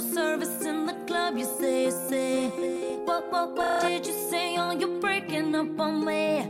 service in the club, you say, say. What, what, what did you say? Oh, you're breaking up on me.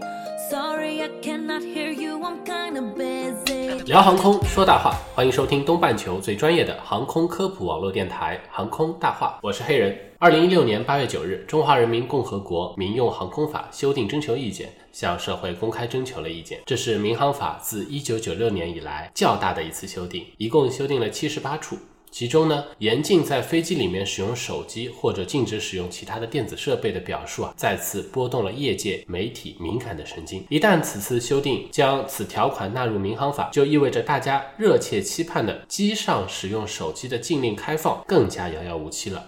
Sorry, I cannot hear you, I'm kinda busy. 聊航空说大话，欢迎收听东半球最专业的航空科普网络电台《航空大话》，我是黑人。二零一六年八月九日，《中华人民共和国民用航空法》修订征求意见向社会公开征求了意见，这是民航法自一九九六年以来较大的一次修订，一共修订了七十八处。其中呢，严禁在飞机里面使用手机或者禁止使用其他的电子设备的表述啊，再次拨动了业界媒体敏感的神经。一旦此次修订将此条款纳入民航法，就意味着大家热切期盼的机上使用手机的禁令开放更加遥遥无期了。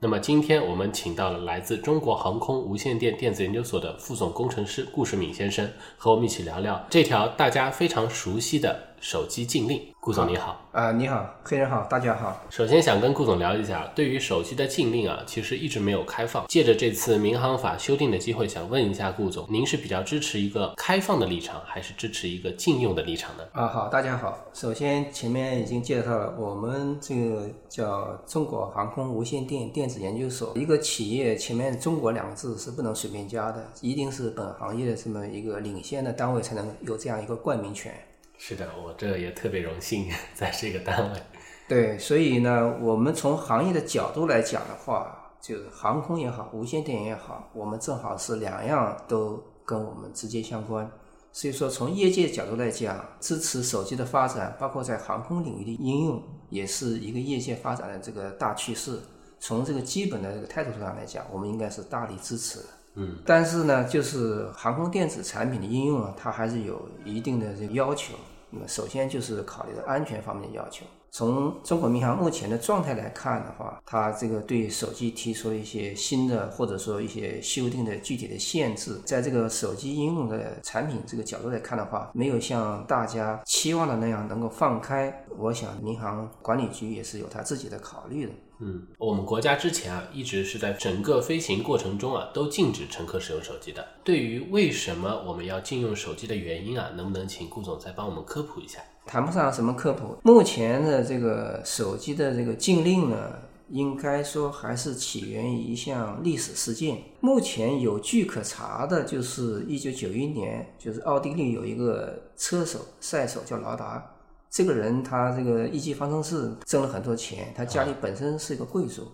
那么今天我们请到了来自中国航空无线电电子研究所的副总工程师顾世敏先生，和我们一起聊聊这条大家非常熟悉的手机禁令。顾总你好。啊、你好，黑人好，大家好。首先想跟顾总聊一下，对于手机的禁令啊，其实一直没有开放。借着这次民航法修订的机会，想问一下顾总，您是比较支持一个开放的立场，还是支持一个禁用的立场呢？啊，好，大家好。首先前面已经介绍了，我们这个叫中国航空无线电电子研究所，一个企业前面“中国”两个字是不能随便加的，一定是本行业的这么一个领先的单位才能有这样一个冠名权。是的，我这也特别荣幸在这个单位。对，所以呢，我们从行业的角度来讲的话，就是航空也好，无线电也好，我们正好是两样都跟我们直接相关。所以说，从业界角度来讲，支持手机的发展，包括在航空领域的应用，也是一个业界发展的这个大趋势。从这个基本的这个态度上来讲，我们应该是大力支持的。嗯，但是呢，就是航空电子产品的应用啊，它还是有一定的这个要求。那么首先就是考虑到安全方面的要求。从中国民航目前的状态来看的话，它这个对手机提出了一些新的或者说一些修订的具体的限制，在这个手机应用的产品这个角度来看的话，没有像大家期望的那样能够放开。我想民航管理局也是有他自己的考虑的。嗯，我们国家之前啊，一直是在整个飞行过程中啊，都禁止乘客使用手机的。对于为什么我们要禁用手机的原因啊，能不能请顾总再帮我们科普一下？谈不上什么科普。目前的这个手机的这个禁令呢，应该说还是起源于一项历史事件。目前有据可查的，就是一九九一年，就是奥地利有一个车手赛手叫劳达，这个人他这个一级方程式挣了很多钱，他家里本身是一个贵族。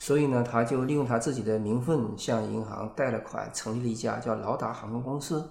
所以呢，他就利用他自己的名分向银行贷了款，成立了一家叫劳达航空公司。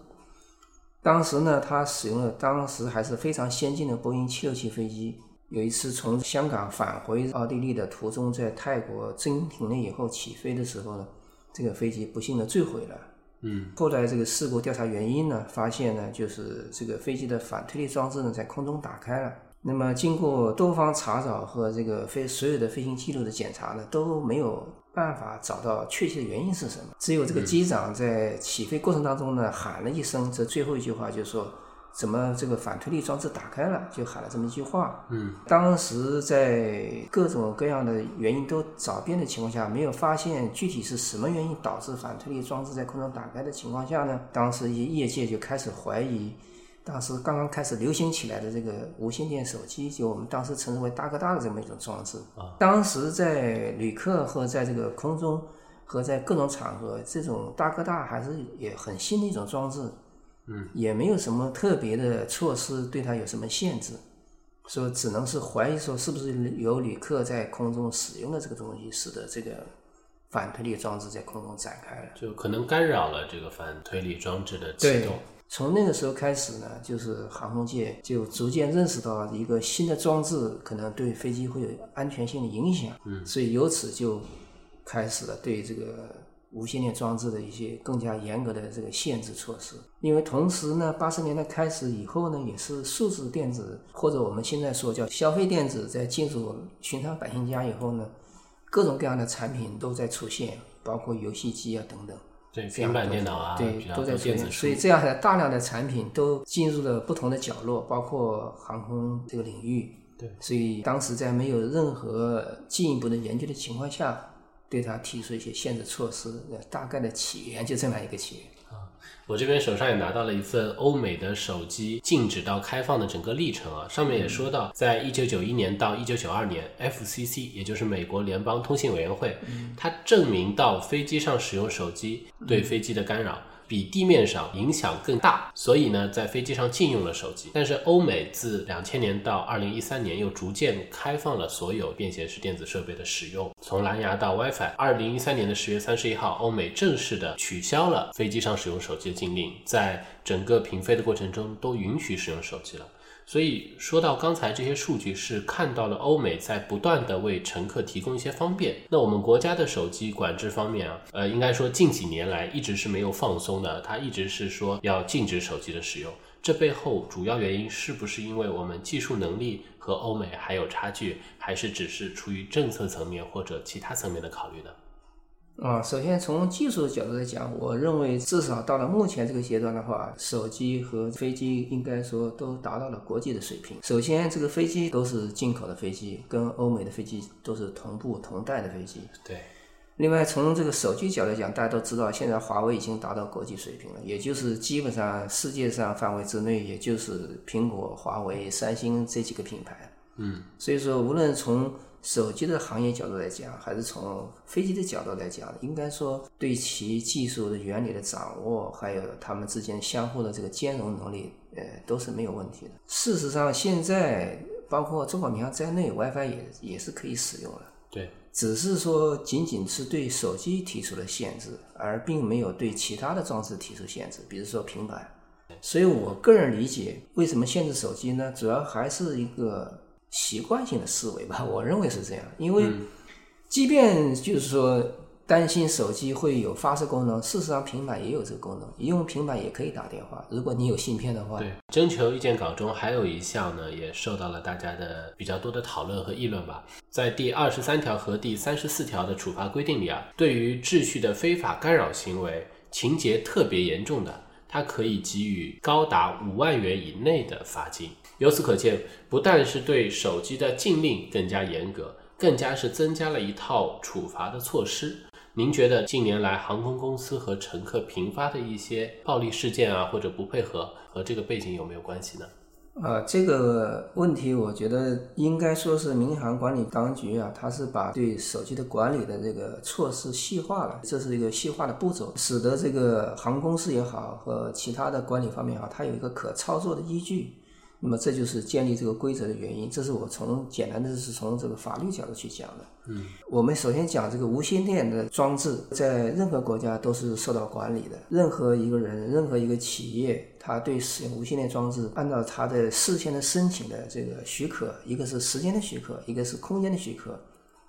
当时呢，他使用了当时还是非常先进的波音767飞机。有一次从香港返回奥地利的途中，在泰国真停了以后起飞的时候呢，这个飞机不幸的坠毁了。嗯，后来这个事故调查原因呢，发现呢就是这个飞机的反推力装置呢在空中打开了。那么经过多方查找和这个飞所有的飞行记录的检查呢，都没有办法找到确切的原因是什么。只有这个机长在起飞过程当中呢喊了一声，这最后一句话就是说。怎么这个反推力装置打开了？就喊了这么一句话。嗯，当时在各种各样的原因都找遍的情况下，没有发现具体是什么原因导致反推力装置在空中打开的情况下呢，当时业业界就开始怀疑，当时刚刚开始流行起来的这个无线电手机，就我们当时称之为大哥大的这么一种装置。啊，当时在旅客和在这个空中和在各种场合，这种大哥大还是也很新的一种装置。嗯，也没有什么特别的措施对它有什么限制，说只能是怀疑说是不是有旅客在空中使用了这个东西，使得这个反推力装置在空中展开了。就可能干扰了这个反推力装置的启对动。，从那个时候开始呢，就是航空界就逐渐认识到一个新的装置可能对飞机会有安全性的影响，嗯所以由此就开始了对这个无线电装置的一些更加严格的这个限制措施。因为同时呢，八十年代开始以后呢，也是数字电子或者我们现在说叫消费电子，在进入寻常百姓家以后呢，各种各样的产品都在出现，包括游戏机啊等等。对，平板电脑啊，对都在出现，多电子所以这样的大量的产品都进入了不同的角落，包括航空这个领域。对所以当时在没有任何进一步的研究的情况下，对他提出一些限制措施，呃大概的起源就这么样一个起源。我这边手上也拿到了一份欧美的手机禁止到开放的整个历程啊，上面也说到，在一九九一年到一九九二年，FCC 也就是美国联邦通信委员会，它证明到飞机上使用手机对飞机的干扰。比地面上影响更大，所以呢，在飞机上禁用了手机。但是欧美自两千年到二零一三年又逐渐开放了所有便携式电子设备的使用，从蓝牙到 WiFi。二零一三年的十月三十一号，欧美正式的取消了飞机上使用手机的禁令，在整个平飞的过程中都允许使用手机了。所以说到刚才这些数据，是看到了欧美在不断的为乘客提供一些方便。那我们国家的手机管制方面啊，呃，应该说近几年来一直是没有放松的，它一直是说要禁止手机的使用。这背后主要原因是不是因为我们技术能力和欧美还有差距，还是只是出于政策层面或者其他层面的考虑呢？啊，首先从技术的角度来讲，我认为至少到了目前这个阶段的话，手机和飞机应该说都达到了国际的水平。首先，这个飞机都是进口的飞机，跟欧美的飞机都是同步同代的飞机。对，另外，从这个手机角度来讲，大家都知道，现在华为已经达到国际水平了，也就是基本上世界上范围之内，也就是苹果、华为、三星这几个品牌。嗯，所以说，无论从手机的行业角度来讲，还是从飞机的角度来讲，应该说对其技术的原理的掌握，还有它们之间相互的这个兼容能力，呃，都是没有问题的。事实上，现在包括中国民航在内，WiFi 也也是可以使用的。对，只是说仅仅是对手机提出了限制，而并没有对其他的装置提出限制，比如说平板。所以我个人理解，为什么限制手机呢？主要还是一个习惯性的思维吧，我认为是这样。因为即便就是说担心手机会有发射功能，事实上平板也有这个功能，用平板也可以打电话。如果你有芯片的话，对，征求意见稿中还有一项呢，也受到了大家的比较多的讨论和议论吧。在第二十三条和第三十四条的处罚规定里啊，对于秩序的非法干扰行为，情节特别严重的，它可以给予高达五万元以内的罚金。由此可见，不但是对手机的禁令更加严格，更加是增加了一套处罚的措施。您觉得近年来航空公司和乘客频发的一些暴力事件啊，或者不配合，和这个背景有没有关系呢？呃，这个问题我觉得应该说是民航管理当局啊，它是把对手机的管理的这个措施细化了，这是一个细化的步骤，使得这个航空公司也好和其他的管理方面也好，它有一个可操作的依据。那么这就是建立这个规则的原因，这是我从简单的是从这个法律角度去讲的。嗯，我们首先讲这个无线电的装置，在任何国家都是受到管理的。任何一个人、任何一个企业，他对使用无线电装置，按照他的事先的申请的这个许可，一个是时间的许可，一个是空间的许可。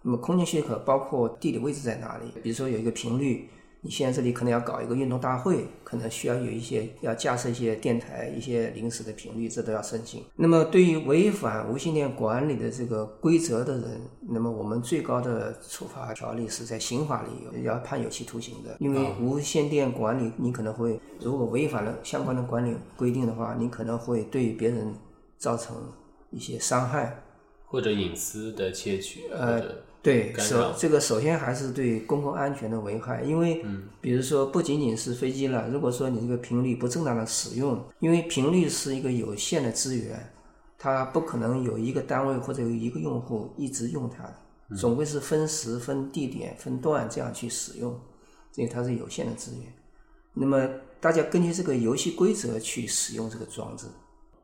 那么空间许可包括地理位置在哪里，比如说有一个频率。你现在这里可能要搞一个运动大会，可能需要有一些要架设一些电台、一些临时的频率，这都要申请。那么对于违反无线电管理的这个规则的人，那么我们最高的处罚条例是在刑法里有要判有期徒刑的。因为无线电管理，你可能会如果违反了相关的管理规定的话，你可能会对别人造成一些伤害。或者隐私的窃取，呃对，首这个首先还是对公共安全的危害，因为比如说不仅仅是飞机了，如果说你这个频率不正当的使用，因为频率是一个有限的资源，它不可能有一个单位或者有一个用户一直用它，总归是分时、分地点、分段这样去使用，所以它是有限的资源。那么大家根据这个游戏规则去使用这个装置。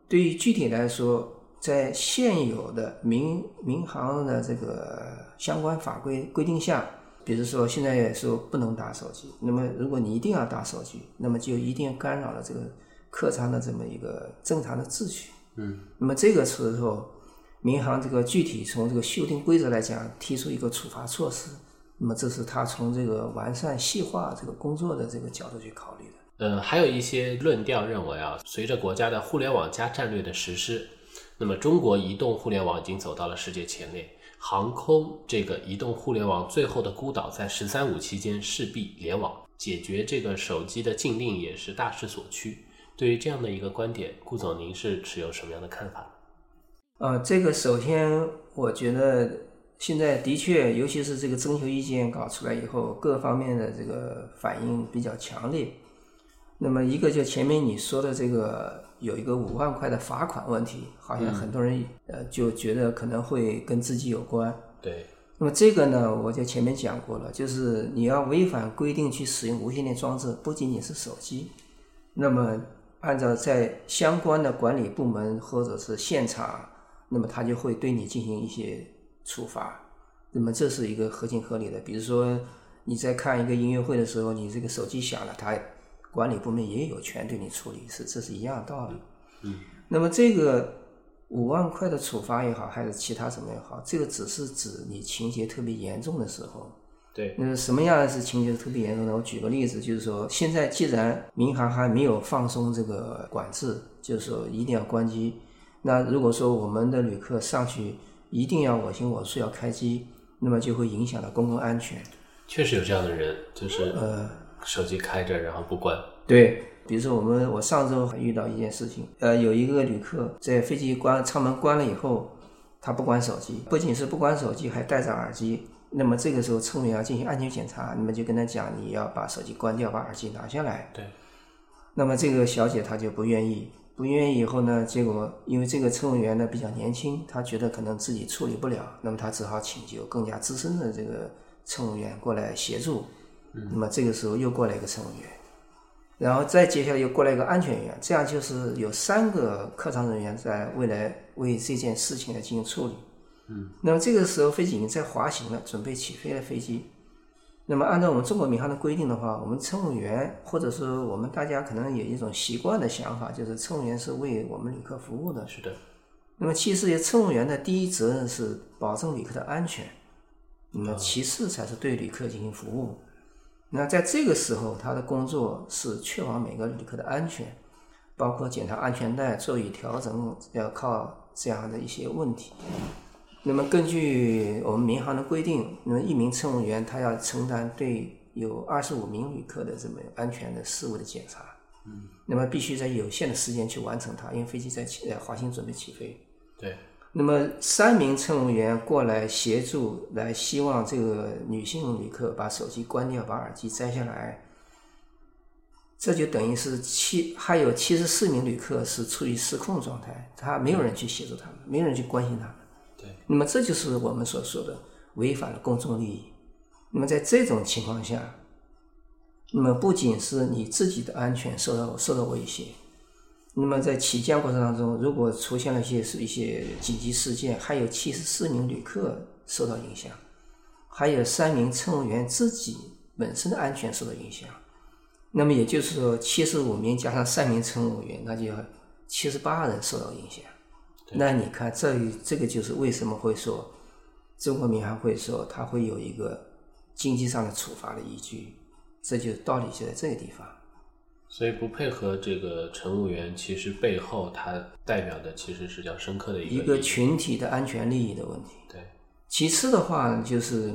对于具体来说，在现有的民民航的这个相关法规规定下，比如说现在说不能打手机，那么如果你一定要打手机，那么就一定干扰了这个客舱的这么一个正常的秩序。嗯，那么这个时候，民航这个具体从这个修订规则来讲，提出一个处罚措施，那么这是他从这个完善细化这个工作的这个角度去考虑的。呃，还有一些论调认为啊，随着国家的“互联网加”战略的实施，那么中国移动互联网已经走到了世界前列。航空这个移动互联网最后的孤岛，在“十三五”期间势必联网，解决这个手机的禁令也是大势所趋。对于这样的一个观点，顾总您是持有什么样的看法？呃，这个首先我觉得现在的确，尤其是这个征求意见搞出来以后，各方面的这个反应比较强烈。那么一个就前面你说的这个有一个五万块的罚款问题，好像很多人呃就觉得可能会跟自己有关。对。那么这个呢，我在前面讲过了，就是你要违反规定去使用无线电装置，不仅仅是手机，那么按照在相关的管理部门或者是现场，那么他就会对你进行一些处罚。那么这是一个合情合理的。比如说你在看一个音乐会的时候，你这个手机响了，他。管理部门也有权对你处理，是这是一样的道理。嗯，那么这个五万块的处罚也好，还是其他什么也好，这个只是指你情节特别严重的时候。对。那什么样的是情节特别严重的？我举个例子，就是说，现在既然民航还没有放松这个管制，就是说一定要关机。那如果说我们的旅客上去一定要我行我素要开机，那么就会影响到公共安全。确实有这样的人，就是呃。手机开着，然后不关。对，比如说我们，我上周还遇到一件事情，呃，有一个旅客在飞机关舱门关了以后，他不关手机，不仅是不关手机，还戴着耳机。那么这个时候乘务员要进行安全检查，那么就跟他讲，你要把手机关掉，把耳机拿下来。对。那么这个小姐她就不愿意，不愿意以后呢，结果因为这个乘务员呢比较年轻，她觉得可能自己处理不了，那么她只好请求更加资深的这个乘务员过来协助。那么这个时候又过来一个乘务员，然后再接下来又过来一个安全员，这样就是有三个客舱人员在未来为这件事情来进行处理。嗯，那么这个时候飞机已经在滑行了，准备起飞了飞机。那么按照我们中国民航的规定的话，我们乘务员或者说我们大家可能有一种习惯的想法，就是乘务员是为我们旅客服务的。是的。那么其实乘务员的第一责任是保证旅客的安全，那么其次才是对旅客进行服务。那在这个时候，他的工作是确保每个旅客的安全，包括检查安全带、座椅调整，要靠这样的一些问题。那么根据我们民航的规定，那么一名乘务员他要承担对有二十五名旅客的这么安全的事务的检查。嗯。那么必须在有限的时间去完成它，因为飞机在起呃滑行准备起飞。对。那么三名乘务员过来协助，来希望这个女性旅客把手机关掉，把耳机摘下来。这就等于是七，还有七十四名旅客是处于失控状态，他没有人去协助他们，没有人去关心他们。对。那么这就是我们所说的违反了公众利益。那么在这种情况下，那么不仅是你自己的安全受到受到威胁。那么在起降过程当中，如果出现了一些是一些紧急事件，还有七十四名旅客受到影响，还有三名乘务员自己本身的安全受到影响，那么也就是说七十五名加上三名乘务员，那就要七十八人受到影响。那你看，这这个就是为什么会说中国民航会说它会有一个经济上的处罚的依据，这就道理就在这个地方。所以不配合这个乘务员，其实背后它代表的其实是较深刻的一个一个群体的安全利益的问题。对。其次的话，就是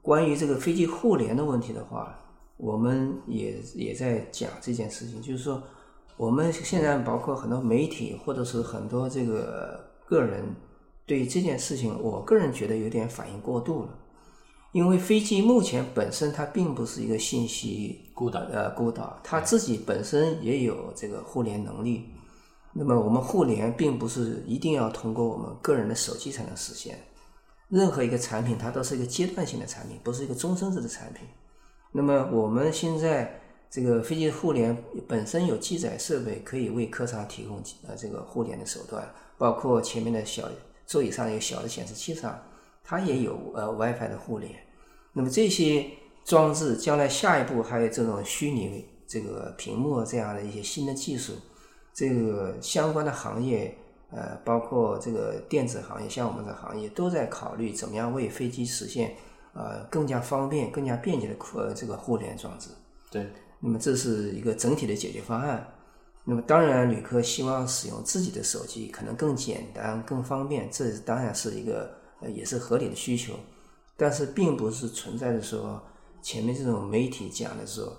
关于这个飞机互联的问题的话，我们也也在讲这件事情，就是说，我们现在包括很多媒体或者是很多这个个人对这件事情，我个人觉得有点反应过度了。因为飞机目前本身它并不是一个信息孤岛，呃，孤岛，它自己本身也有这个互联能力。那么我们互联并不是一定要通过我们个人的手机才能实现，任何一个产品它都是一个阶段性的产品，不是一个终身制的产品。那么我们现在这个飞机互联本身有机载设备，可以为客舱提供呃这个互联的手段，包括前面的小座椅上有小的显示器上，它也有呃 WiFi 的互联。那么这些装置将来下一步还有这种虚拟这个屏幕这样的一些新的技术，这个相关的行业，呃，包括这个电子行业，像我们的行业都在考虑怎么样为飞机实现呃更加方便、更加便捷的呃这个互联装置。对，那么这是一个整体的解决方案。那么当然，旅客希望使用自己的手机，可能更简单、更方便，这当然是一个呃也是合理的需求。但是并不是存在的说前面这种媒体讲的说，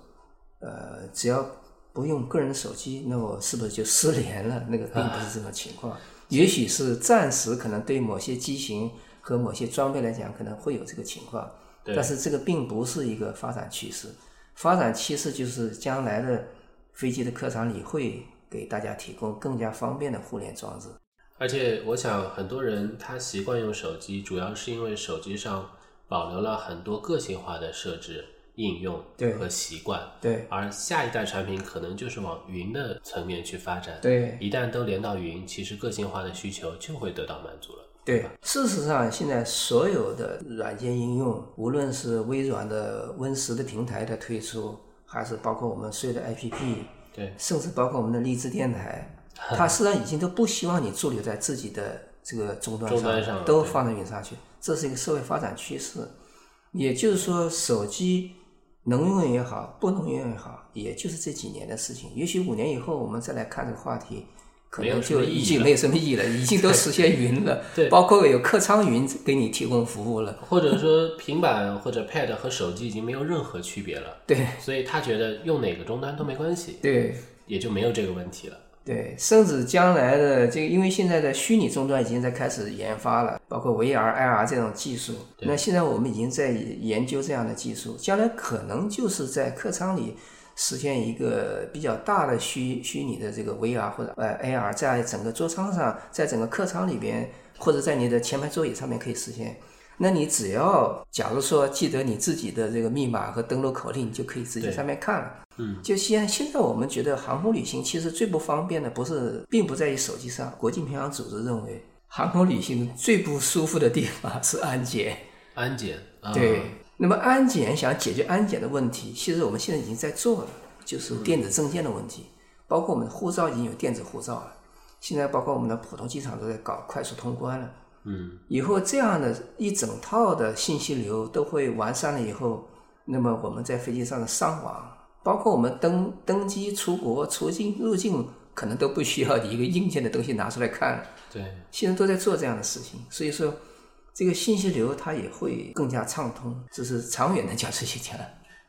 呃，只要不用个人手机，那我是不是就失联了？那个并不是这种情况。也许是暂时可能对某些机型和某些装备来讲，可能会有这个情况，但是这个并不是一个发展趋势。发展趋势就是将来的飞机的客舱里会给大家提供更加方便的互联装置。而且我想很多人他习惯用手机，主要是因为手机上保留了很多个性化的设置、应用和习惯。对而下一代产品可能就是往云的层面去发展。对一旦都连到云，其实个性化的需求就会得到满足了。对，事实上，现在所有的软件应用，无论是微软的 Win 十的平台的推出，还是包括我们所有的 APP，对甚至包括我们的荔枝电台，它实际上已经都不希望你驻留在自己的这个终端终端上都放在云上去，这是一个社会发展趋势。也就是说，手机能用也好，不能用也好，也就是这几年的事情。也许五年以后，我们再来看这个话题，可能就已经没有什么意义了，已经都实现云了，对。包括有客舱云给你提供服务了。或者说平板或者 Pad 和手机已经没有任何区别了，对。所以他觉得用哪个终端都没关系，对。也就没有这个问题了。对，甚至将来的这个，因为现在的虚拟终端已经在开始研发了，包括 VR、AR 这种技术。那现在我们已经在研究这样的技术，将来可能就是在客舱里实现一个比较大的虚虚拟的这个 VR 或者呃 AR，在整个座舱上，在整个客舱里边，或者在你的前排座椅上面可以实现。那你只要假如说记得你自己的这个密码和登录口令，你就可以直接上面看了。嗯，就现现在我们觉得航空旅行其实最不方便的不是，并不在于手机上。国际民航组织认为，航空旅行最不舒服的地方是安检。安检，啊、对，那么安检想解决安检的问题，其实我们现在已经在做了，就是电子证件的问题，包括我们的护照已经有电子护照了，现在包括我们的普通机场都在搞快速通关了。嗯，以后这样的一整套的信息流都会完善了以后，那么我们在飞机上的上网，包括我们登登机、出国、出境、入境，可能都不需要你一个硬件的东西拿出来看了。对，现在都在做这样的事情，所以说这个信息流它也会更加畅通，这是长远的角度去讲。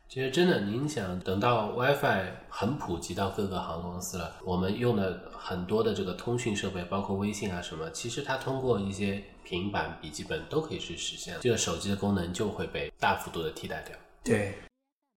其实真的，您想等到 WiFi 很普及到各个航空公司了，我们用的很多的这个通讯设备，包括微信啊什么，其实它通过一些平板、笔记本都可以去实现，这个手机的功能就会被大幅度的替代掉。对，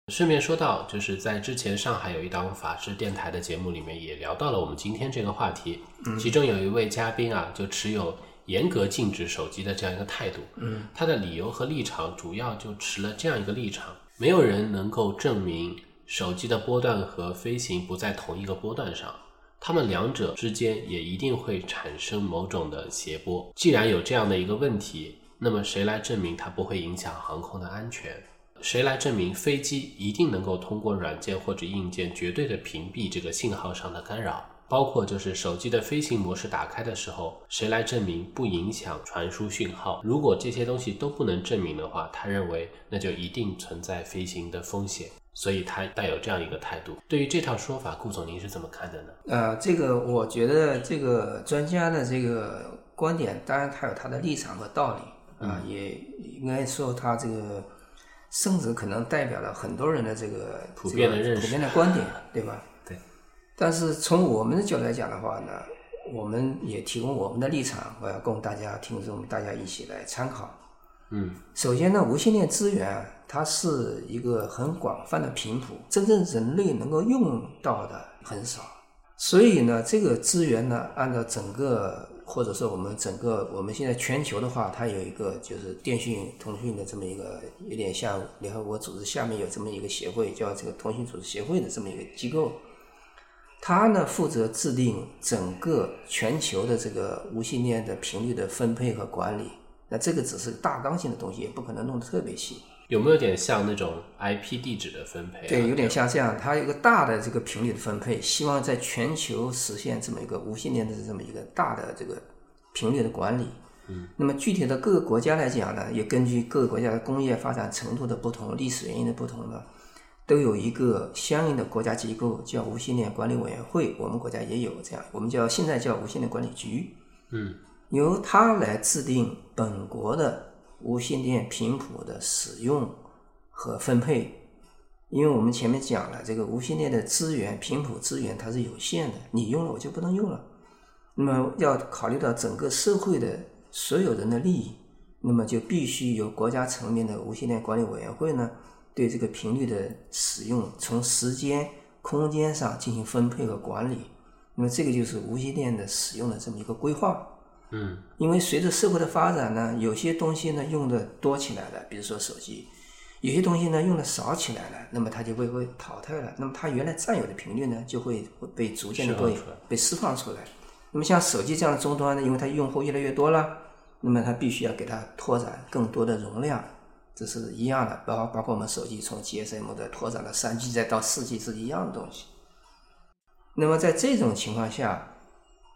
顺便说到，就是在之前上海有一档法制电台的节目里面也聊到了我们今天这个话题，其中有一位嘉宾啊，就持有严格禁止手机的这样一个态度，嗯，他的理由和立场主要就持了这样一个立场，没有人能够证明手机的波段和飞行不在同一个波段上。它们两者之间也一定会产生某种的谐波。既然有这样的一个问题，那么谁来证明它不会影响航空的安全？谁来证明飞机一定能够通过软件或者硬件绝对的屏蔽这个信号上的干扰？包括就是手机的飞行模式打开的时候，谁来证明不影响传输讯号？如果这些东西都不能证明的话，他认为那就一定存在飞行的风险，所以他带有这样一个态度。对于这套说法，顾总您是怎么看的呢？呃，这个我觉得这个专家的这个观点，当然他有他的立场和道理啊、也应该说他这个甚至可能代表了很多人的这个普遍的这个认识普遍的观点，对吧？对。但是从我们的角度来讲的话呢，我们也提供我们的立场，我要供大家听众大家一起来参考。嗯，首先呢，无线电资源它是一个很广泛的频谱，真正人类能够用到的很少。所以呢，这个资源呢，按照整个或者说我们整个我们现在全球的话，它有一个就是电讯通讯的这么一个，有点像联合国组织下面有这么一个协会，叫这个通讯组织协会的这么一个机构。它呢负责制定整个全球的这个无线电的频率的分配和管理。那这个只是大纲性的东西，也不可能弄得特别细。有没有点像那种 IP 地址的分配、啊？对，有点像这样，它有一个大的这个频率的分配，希望在全球实现这么一个无线电的这么一个大的这个频率的管理。嗯，那么具体的各个国家来讲呢，也根据各个国家的工业发展程度的不同、历史原因的不同呢，都有一个相应的国家机构叫无线电管理委员会。我们国家也有这样，我们叫现在叫无线电管理局。嗯，由它来制定本国的无线电频谱的使用和分配。因为我们前面讲了，这个无线电的资源、频谱资源它是有限的，你用了我就不能用了。那么要考虑到整个社会的所有人的利益，那么就必须由国家层面的无线电管理委员会呢，对这个频率的使用从时间、空间上进行分配和管理。那么这个就是无线电的使用的这么一个规划。嗯，因为随着社会的发展呢，有些东西呢用的多起来了，比如说手机。有些东西呢用的少起来了，那么它就会被淘汰了。那么它原来占有的频率呢，就会会被逐渐的被被释放出来。那么像手机这样的终端呢，因为它用户越来越多了，那么它必须要给它拓展更多的容量，这是一样的。包包括我们手机从 GSM 的拓展到三 G 再到四 G 是一样的东西。那么在这种情况下，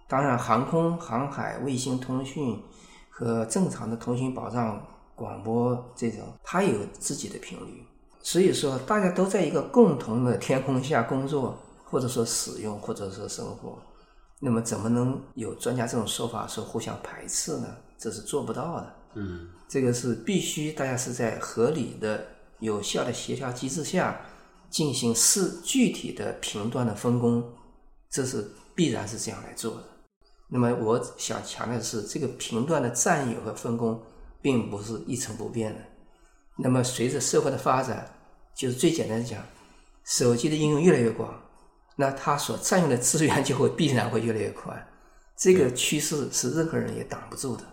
当然航空、航海、卫星通讯和正常的通讯保障。广播这种，它有自己的频率，所以说大家都在一个共同的天空下工作，或者说使用，或者说生活，那么怎么能有专家这种说法说互相排斥呢？这是做不到的。嗯，这个是必须大家是在合理的、有效的协调机制下进行是具体的频段的分工，这是必然是这样来做的。那么我想强调的是，这个频段的占有和分工。并不是一成不变的。那么，随着社会的发展，就是最简单的讲，手机的应用越来越广，那它所占用的资源就会必然会越来越宽。这个趋势是任何人也挡不住的。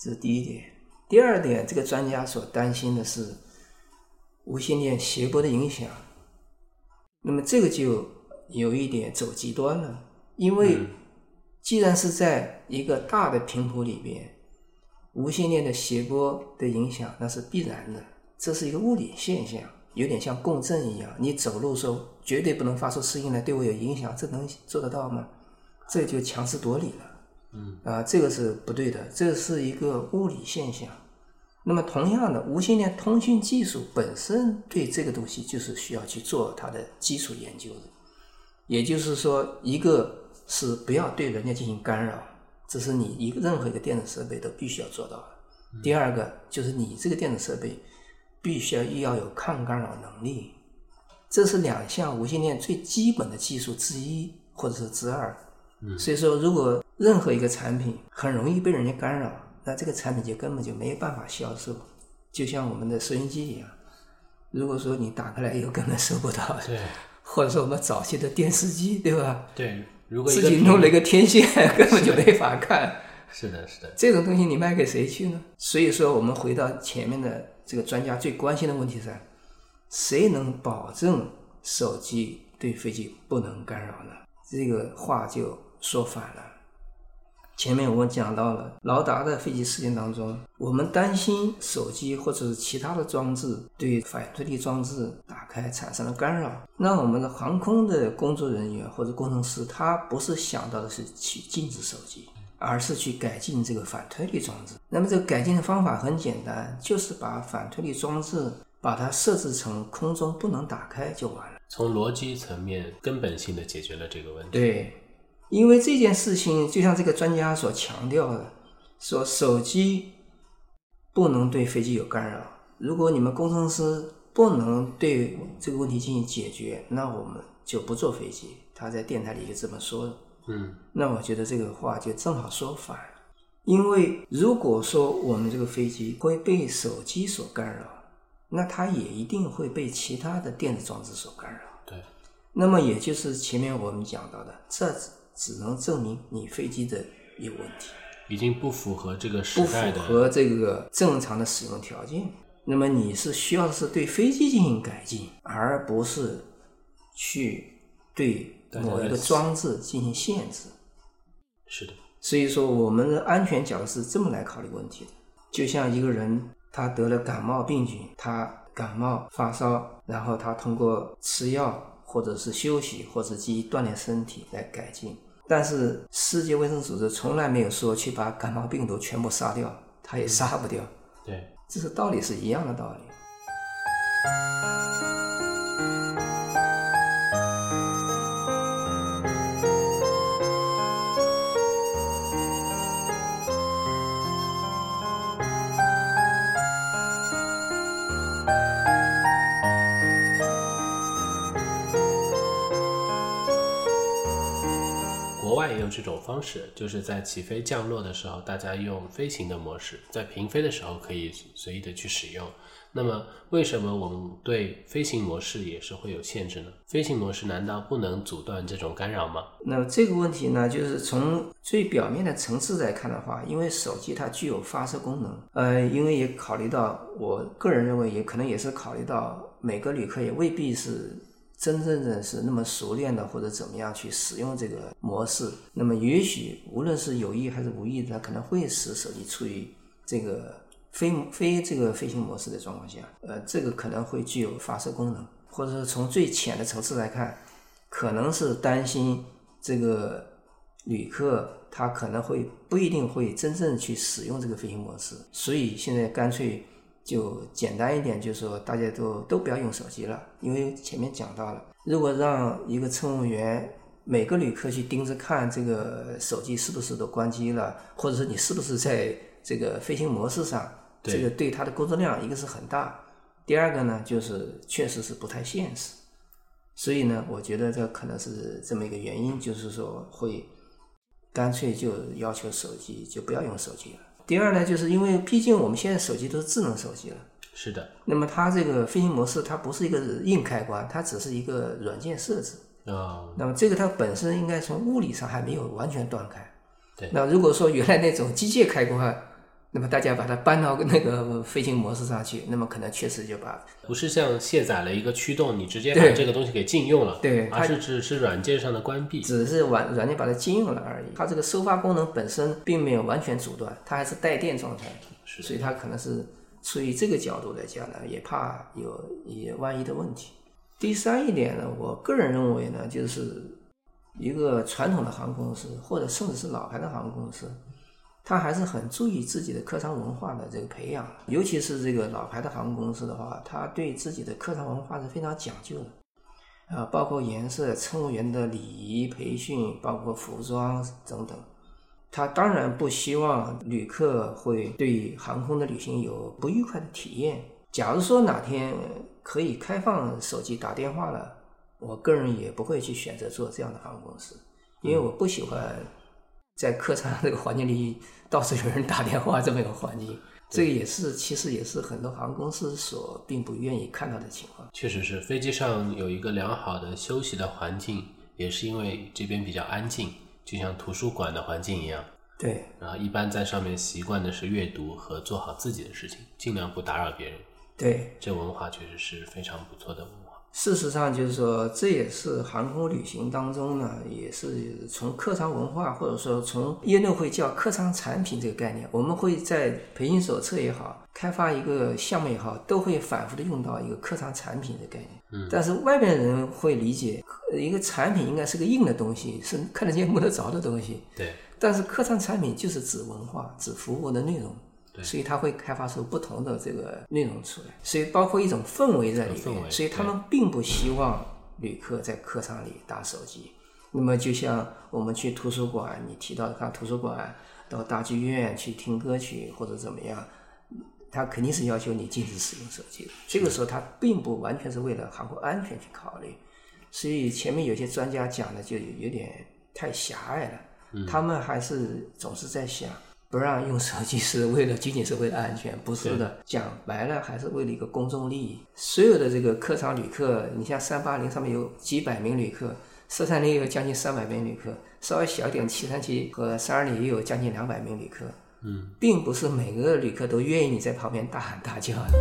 这是第一点。第二点，这个专家所担心的是无线电谐波的影响。那么，这个就有一点走极端了，因为既然是在一个大的频谱里边。无线电的谐波的影响那是必然的，这是一个物理现象，有点像共振一样。你走路时候绝对不能发出声音来对我有影响，这能做得到吗？这就强词夺理了。嗯啊，这个是不对的，这是一个物理现象。那么同样的，无线电通讯技术本身对这个东西就是需要去做它的基础研究的，也就是说，一个是不要对人家进行干扰。这是你一个任何一个电子设备都必须要做到的。第二个就是你这个电子设备必须要要有抗干扰能力，这是两项无线电最基本的技术之一，或者是之二。所以说，如果任何一个产品很容易被人家干扰，那这个产品就根本就没有办法销售。就像我们的收音机一样，如果说你打开来以后根本收不到，对，或者说我们早期的电视机，对吧？对。如果自己弄了一个天线，根本就没法看。是的，是的。这种东西你卖给谁去呢？所以说，我们回到前面的这个专家最关心的问题上：谁能保证手机对飞机不能干扰呢？这个话就说反了。前面我们讲到了劳达的飞机事件当中，我们担心手机或者是其他的装置对反推力装置打开产生了干扰。那我们的航空的工作人员或者工程师，他不是想到的是去禁止手机，而是去改进这个反推力装置。那么这个改进的方法很简单，就是把反推力装置把它设置成空中不能打开就完了。从逻辑层面根本性的解决了这个问题。对。因为这件事情，就像这个专家所强调的，说手机不能对飞机有干扰。如果你们工程师不能对这个问题进行解决，那我们就不坐飞机。他在电台里就这么说的。嗯，那我觉得这个话就正好说反了。因为如果说我们这个飞机会被手机所干扰，那它也一定会被其他的电子装置所干扰。对。那么也就是前面我们讲到的这。只能证明你飞机的有问题，已经不符合这个时代的，不符合这个正常的使用条件。那么你是需要的是对飞机进行改进，而不是去对某一个装置进行限制。是的，所以说我们的安全角度是这么来考虑问题的。就像一个人他得了感冒病菌，他感冒发烧，然后他通过吃药或者是休息或者基于锻炼身体来改进。但是世界卫生组织从来没有说去把感冒病毒全部杀掉，它也杀不掉，对，这是道理是一样的道理。也有这种方式，就是在起飞降落的时候，大家用飞行的模式；在平飞的时候可以随意的去使用。那么，为什么我们对飞行模式也是会有限制呢？飞行模式难道不能阻断这种干扰吗？那这个问题呢，就是从最表面的层次来看的话，因为手机它具有发射功能，呃，因为也考虑到，我个人认为也可能也是考虑到每个旅客也未必是真正的是那么熟练的或者怎么样去使用这个模式，那么也许无论是有意还是无意的，它可能会使手机处于这个非非这个飞行模式的状况下，呃，这个可能会具有发射功能，或者是从最浅的层次来看，可能是担心这个旅客他可能会不一定会真正去使用这个飞行模式，所以现在干脆就简单一点，就是说大家都都不要用手机了，因为前面讲到了，如果让一个乘务员每个旅客去盯着看这个手机是不是都关机了，或者是你是不是在这个飞行模式上，这个对他的工作量一个是很大，第二个呢就是确实是不太现实。所以呢，我觉得这可能是这么一个原因，就是说会干脆就要求手机就不要用手机了。第二呢，就是因为毕竟我们现在手机都是智能手机了，是的，那么它这个飞行模式它不是一个硬开关，它只是一个软件设置。啊、那么这个它本身应该从物理上还没有完全断开。对那如果说原来那种机械开关，那么大家把它搬到那个飞行模式上去，那么可能确实就把不是像卸载了一个驱动，你直接把这个东西给禁用了，对它而是只是软件上的关闭。只是软软件把它禁用了而已。它这个收发功能本身并没有完全阻断，它还是带电状态，是所以它可能是出于这个角度来讲呢，也怕有也万一的问题。第三一点呢，我个人认为呢，就是一个传统的航空公司或者甚至是老牌的航空公司，他还是很注意自己的客舱文化的这个培养，尤其是这个老牌的航空公司的话，他对自己的客舱文化是非常讲究的。啊，包括颜色、乘务员的礼仪培训，包括服装等等。他当然不希望旅客会对航空的旅行有不愉快的体验。假如说哪天可以开放手机打电话了，我个人也不会去选择做这样的航空公司，因为我不喜欢在客舱这个环境里到处有人打电话这么一个环境。这个也是，其实也是很多航空公司所并不愿意看到的情况。确实是，飞机上有一个良好的休息的环境，也是因为这边比较安静，就像图书馆的环境一样。对，然后一般在上面习惯的是阅读和做好自己的事情，尽量不打扰别人。对，这文化确实是非常不错的文化。事实上，就是说，这也是航空旅行当中呢，也是从客舱文化，或者说从业内会叫客舱产品这个概念，我们会在培训手册也好，开发一个项目也好，都会反复的用到一个客舱产品的概念。嗯，但是外面人会理解，呃一个产品应该是个硬的东西，是看得见摸得着的东西。对，但是客舱产品就是指文化、指服务的内容，对所以它会开发出不同的这个内容出来，所以包括一种氛围在里面，所以他们并不希望旅客在客舱里打手机。那么就像我们去图书馆，你提到的看图书馆，到大剧院去听歌曲或者怎么样，他肯定是要求你禁止使用手机的。这个时候，他并不完全是为了航空安全去考虑，所以前面有些专家讲的就有点太狭隘了。他们还是总是在想，不让用手机是为了仅仅是为了安全，不是的。讲白了，还是为了一个公众利益。所有的这个客舱旅客，你像三八零上面有几百名旅客，四三零有将近三百名旅客，稍微小一点七三七和三二零也有将近两百名旅客。嗯，并不是每个旅客都愿意你在旁边大喊大叫的。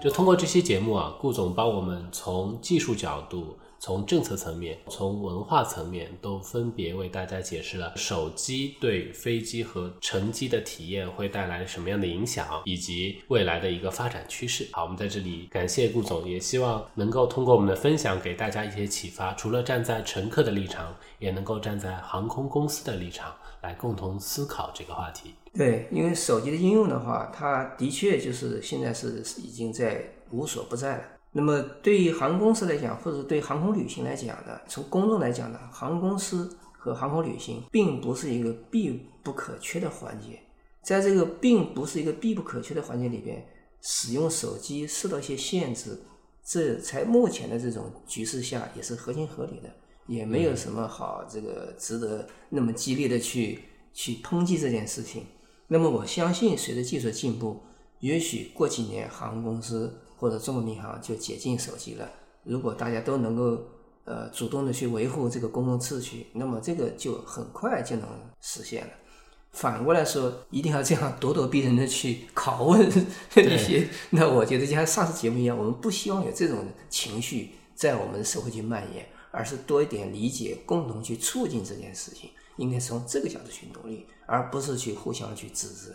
就通过这期节目啊，顾总帮我们从技术角度从政策层面、从文化层面，都分别为大家解释了手机对飞机和乘机的体验会带来什么样的影响，以及未来的一个发展趋势。好，我们在这里感谢顾总，也希望能够通过我们的分享给大家一些启发。除了站在乘客的立场，也能够站在航空公司的立场来共同思考这个话题。对，因为手机的应用的话，它的确就是现在是已经在无所不在了。那么对于航空公司来讲，或者对航空旅行来讲呢，从公众来讲呢，航空公司和航空旅行并不是一个必不可缺的环节。在这个并不是一个必不可缺的环节里边，使用手机受到一些限制，这在目前的这种局势下也是合情合理的，也没有什么好这个值得那么激烈的去去抨击这件事情。那么我相信，随着技术进步，也许过几年航空公司或者中国民航就解禁手机了。如果大家都能够呃主动的去维护这个公共秩序，那么这个就很快就能实现了。反过来说，一定要这样咄咄逼人的去拷问 一些，那我觉得就像上次节目一样，我们不希望有这种情绪在我们的社会去蔓延，而是多一点理解，共同去促进这件事情。应该从这个角度去努力，而不是去互相去指责。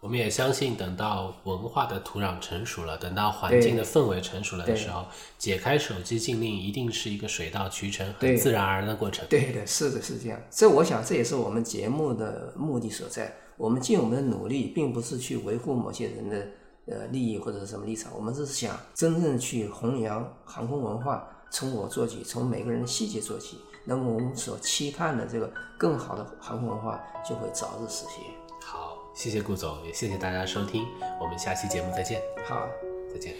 我们也相信，等到文化的土壤成熟了，等到环境的氛围成熟了的时候，解开手机禁令一定是一个水到渠成、很自然而然的过程。对的，是的，是这样。这我想，这也是我们节目的目的所在。我们尽我们的努力，并不是去维护某些人的呃利益或者是什么立场，我们是想真正去弘扬航空文化，从我做起，从每个人的细节做起。那么我们所期盼的这个更好的航空文化就会早日实现。谢谢顾总，也谢谢大家收听，我们下期节目再见。好，再见。